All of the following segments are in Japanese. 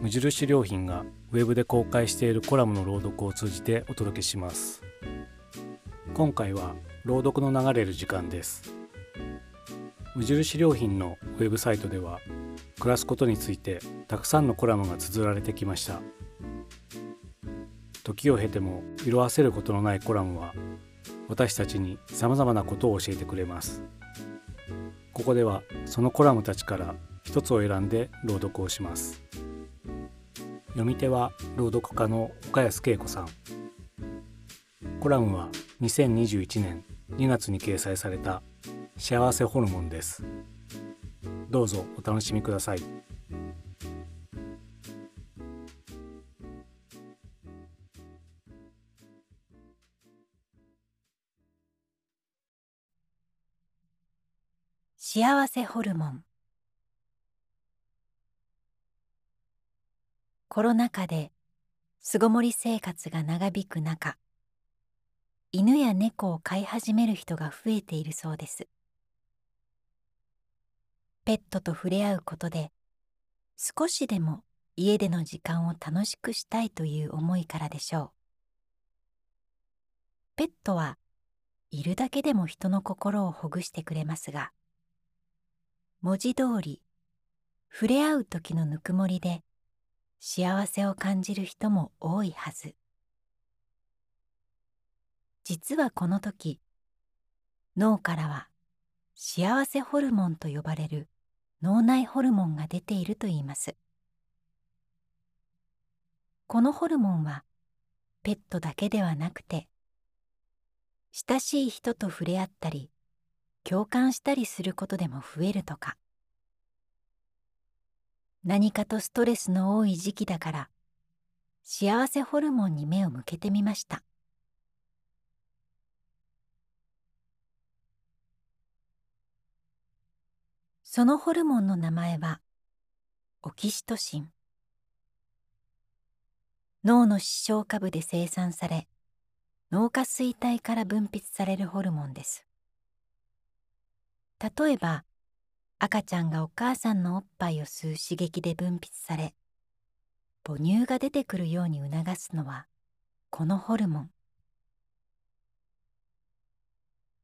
無印良品がウェブで公開しているコラムの朗読を通じてお届けします。今回は朗読の流れる時間です。無印良品のウェブサイトでは暮らすことについてたくさんのコラムが綴られてきました。時を経ても色あせることのないコラムは私たちにさまざまなことを教えてくれます。ここではそのコラムたちから一つを選んで朗読をします。読み手は朗読家の岡安恵子さん。コラムは2021年2月に掲載された幸せホルモンです。どうぞお楽しみください。幸せホルモン。コロナ禍で巣ごもり生活が長引く中犬や猫を飼い始める人が増えているそうです。ペットと触れ合うことで少しでも家での時間を楽しくしたいという思いからでしょう。ペットはいるだけでも人の心をほぐしてくれますが文字通り触れ合う時のぬくもりで幸せを感じる人も多いはず。実はこの時脳からは幸せホルモンと呼ばれる脳内ホルモンが出ているといいます。このホルモンはペットだけではなくて親しい人と触れ合ったり共感したりすることでも増えるとか。何かとストレスの多い時期だから幸せホルモンに目を向けてみました。そのホルモンの名前はオキシトシン。脳の視床下部で生産され脳下垂体から分泌されるホルモンです。例えば赤ちゃんがお母さんのおっぱいを吸う刺激で分泌され母乳が出てくるように促すのはこのホルモン。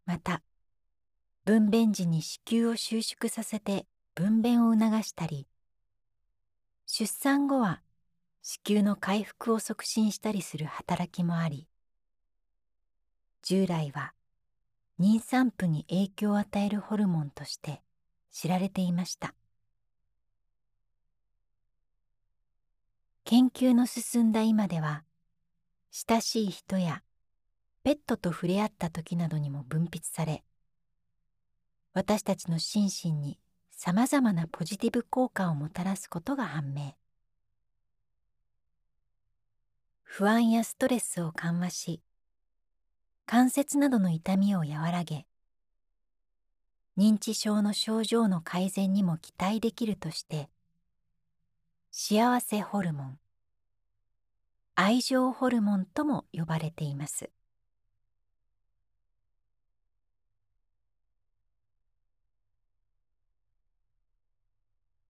また分娩時に子宮を収縮させて分娩を促したり出産後は子宮の回復を促進したりする働きもあり従来は妊産婦に影響を与えるホルモンとして知られていました。研究の進んだ今では親しい人やペットと触れ合った時などにも分泌され私たちの心身にさまざまなポジティブ効果をもたらすことが判明。不安やストレスを緩和し関節などの痛みを和らげ認知症の症状の改善にも期待できるとして幸せホルモン愛情ホルモンとも呼ばれています。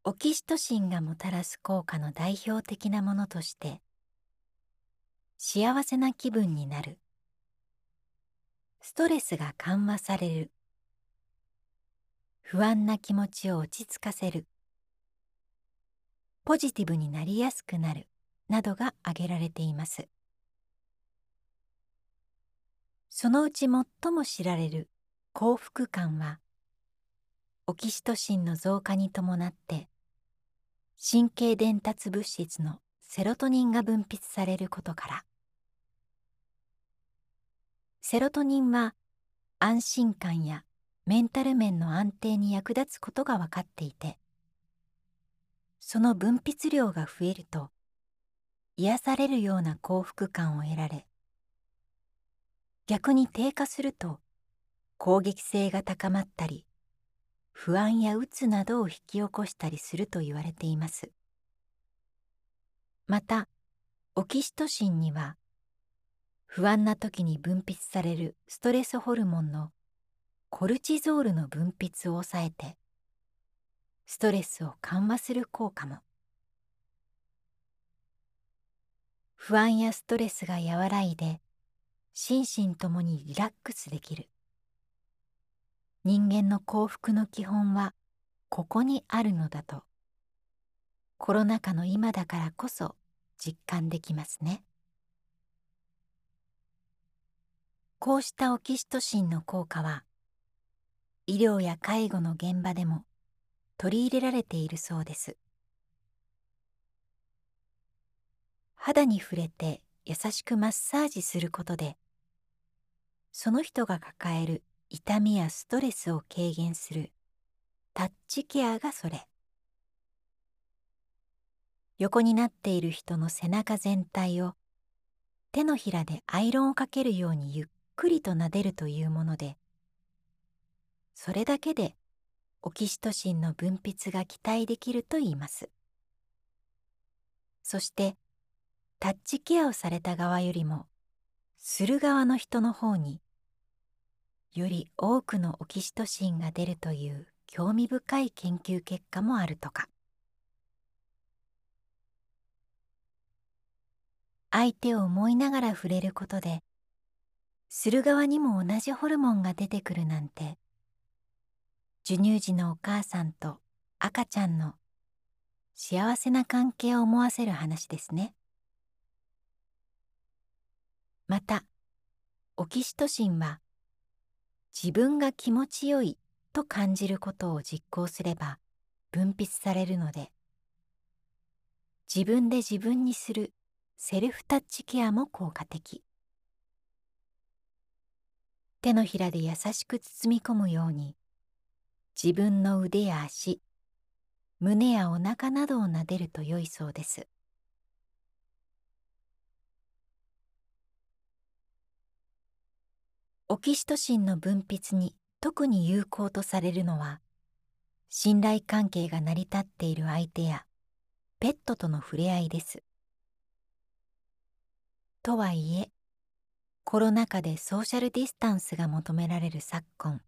オキシトシンがもたらす効果の代表的なものとして幸せな気分になる。ストレスが緩和される。不安な気持ちを落ち着かせる。ポジティブになりやすくなる。などが挙げられています。そのうち最も知られる。幸福感はオキシトシンの増加に伴って神経伝達物質のセロトニンが分泌されることから。セロトニンは安心感やメンタル面の安定に役立つことが分かっていてその分泌量が増えると癒されるような幸福感を得られ逆に低下すると攻撃性が高まったり不安やうつなどを引き起こしたりすると言われています。またオキシトシンには不安な時に分泌されるストレスホルモンのコルチゾールの分泌を抑えてストレスを緩和する効果も。不安やストレスが和らいで心身ともにリラックスできる。人間の幸福の基本はここにあるのだと。コロナ禍の今だからこそ実感できますね。こうしたオキシトシンの効果は医療や介護の現場でも取り入れられているそうです。肌に触れて優しくマッサージすることでその人が抱える痛みやストレスを軽減するタッチケアがそれ。横になっている人の背中全体を手のひらでアイロンをかけるようにゆっくりと撫でるというものでそれだけでオキシトシンの分泌が期待できるといいます。そしてタッチケアをされた側よりもする側の人の方により多くのオキシトシンが出るという興味深い研究結果もあるとか。相手を思いながら触れることでする側にも同じホルモンが出てくるなんて授乳時のお母さんと赤ちゃんの幸せな関係を思わせる話ですね。またオキシトシンは自分が気持ちよいと感じることを実行すれば分泌されるので自分で自分にするセルフタッチケアも効果的。手のひらで優しく包み込むように自分の腕や足胸やお腹などを撫でると良いそうです。オキシトシンの分泌に特に有効とされるのは信頼関係が成り立っている相手やペットとの触れ合いです。とはいえコロナ禍でソーシャルディスタンスが求められる昨今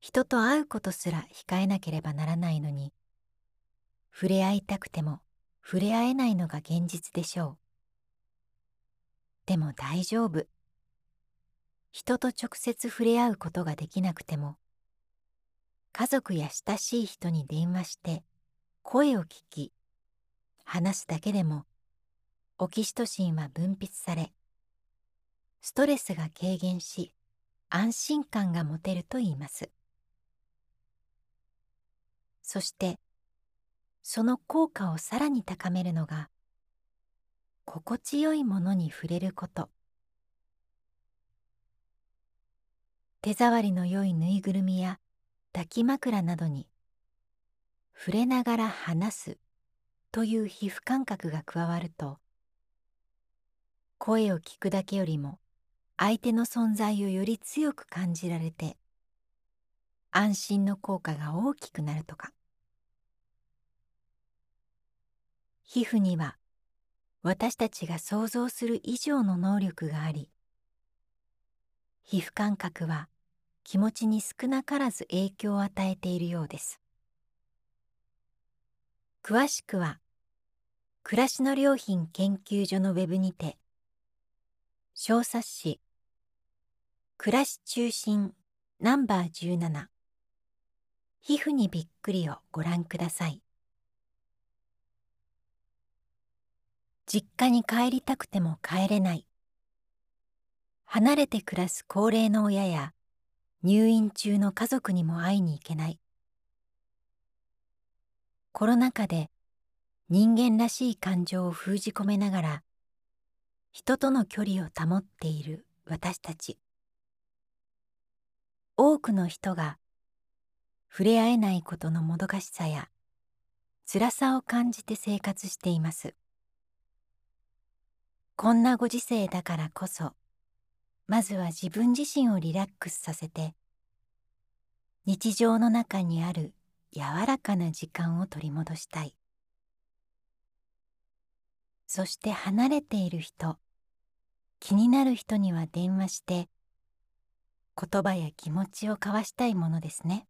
人と会うことすら控えなければならないのに触れ合いたくても触れ合えないのが現実でしょう。でも大丈夫。人と直接触れ合うことができなくても家族や親しい人に電話して声を聞き話すだけでもオキシトシンは分泌されストレスが軽減し安心感が持てるといいます。そしてその効果をさらに高めるのが心地よいものに触れること。手触りの良いぬいぐるみや抱き枕などに触れながら話すという皮膚感覚が加わると声を聞くだけよりも相手の存在をより強く感じられて安心の効果が大きくなるとか。皮膚には私たちが想像する以上の能力があり皮膚感覚は気持ちに少なからず影響を与えているようです。詳しくは暮らしの良品研究所のウェブにて小冊子暮らし中心ナンバー17皮膚にびっくりをご覧ください。実家に帰りたくても帰れない。離れて暮らす高齢の親や入院中の家族にも会いに行けない。コロナ禍で人間らしい感情を封じ込めながら人との距離を保っている私たち。多くの人が触れ合えないことのもどかしさや辛さを感じて生活しています。こんなご時世だからこそまずは自分自身をリラックスさせて日常の中にある柔らかな時間を取り戻したい。そして離れている人気になる人には電話して言葉や気持ちを交わしたいものですね。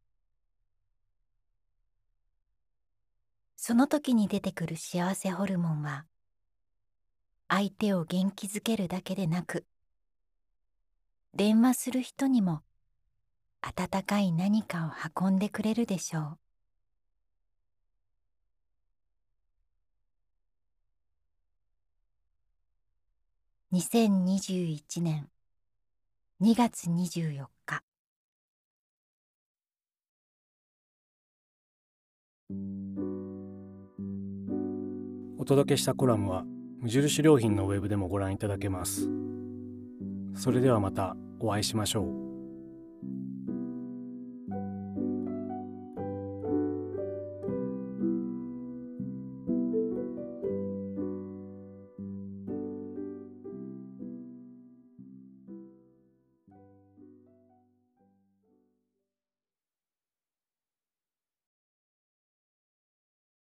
その時に出てくる幸せホルモンは相手を元気づけるだけでなく電話する人にも温かい何かを運んでくれるでしょう。2021年2月24日。お届けしたコラムは無印良品のウェブでもご覧いただけます。それではまたお会いしましょう。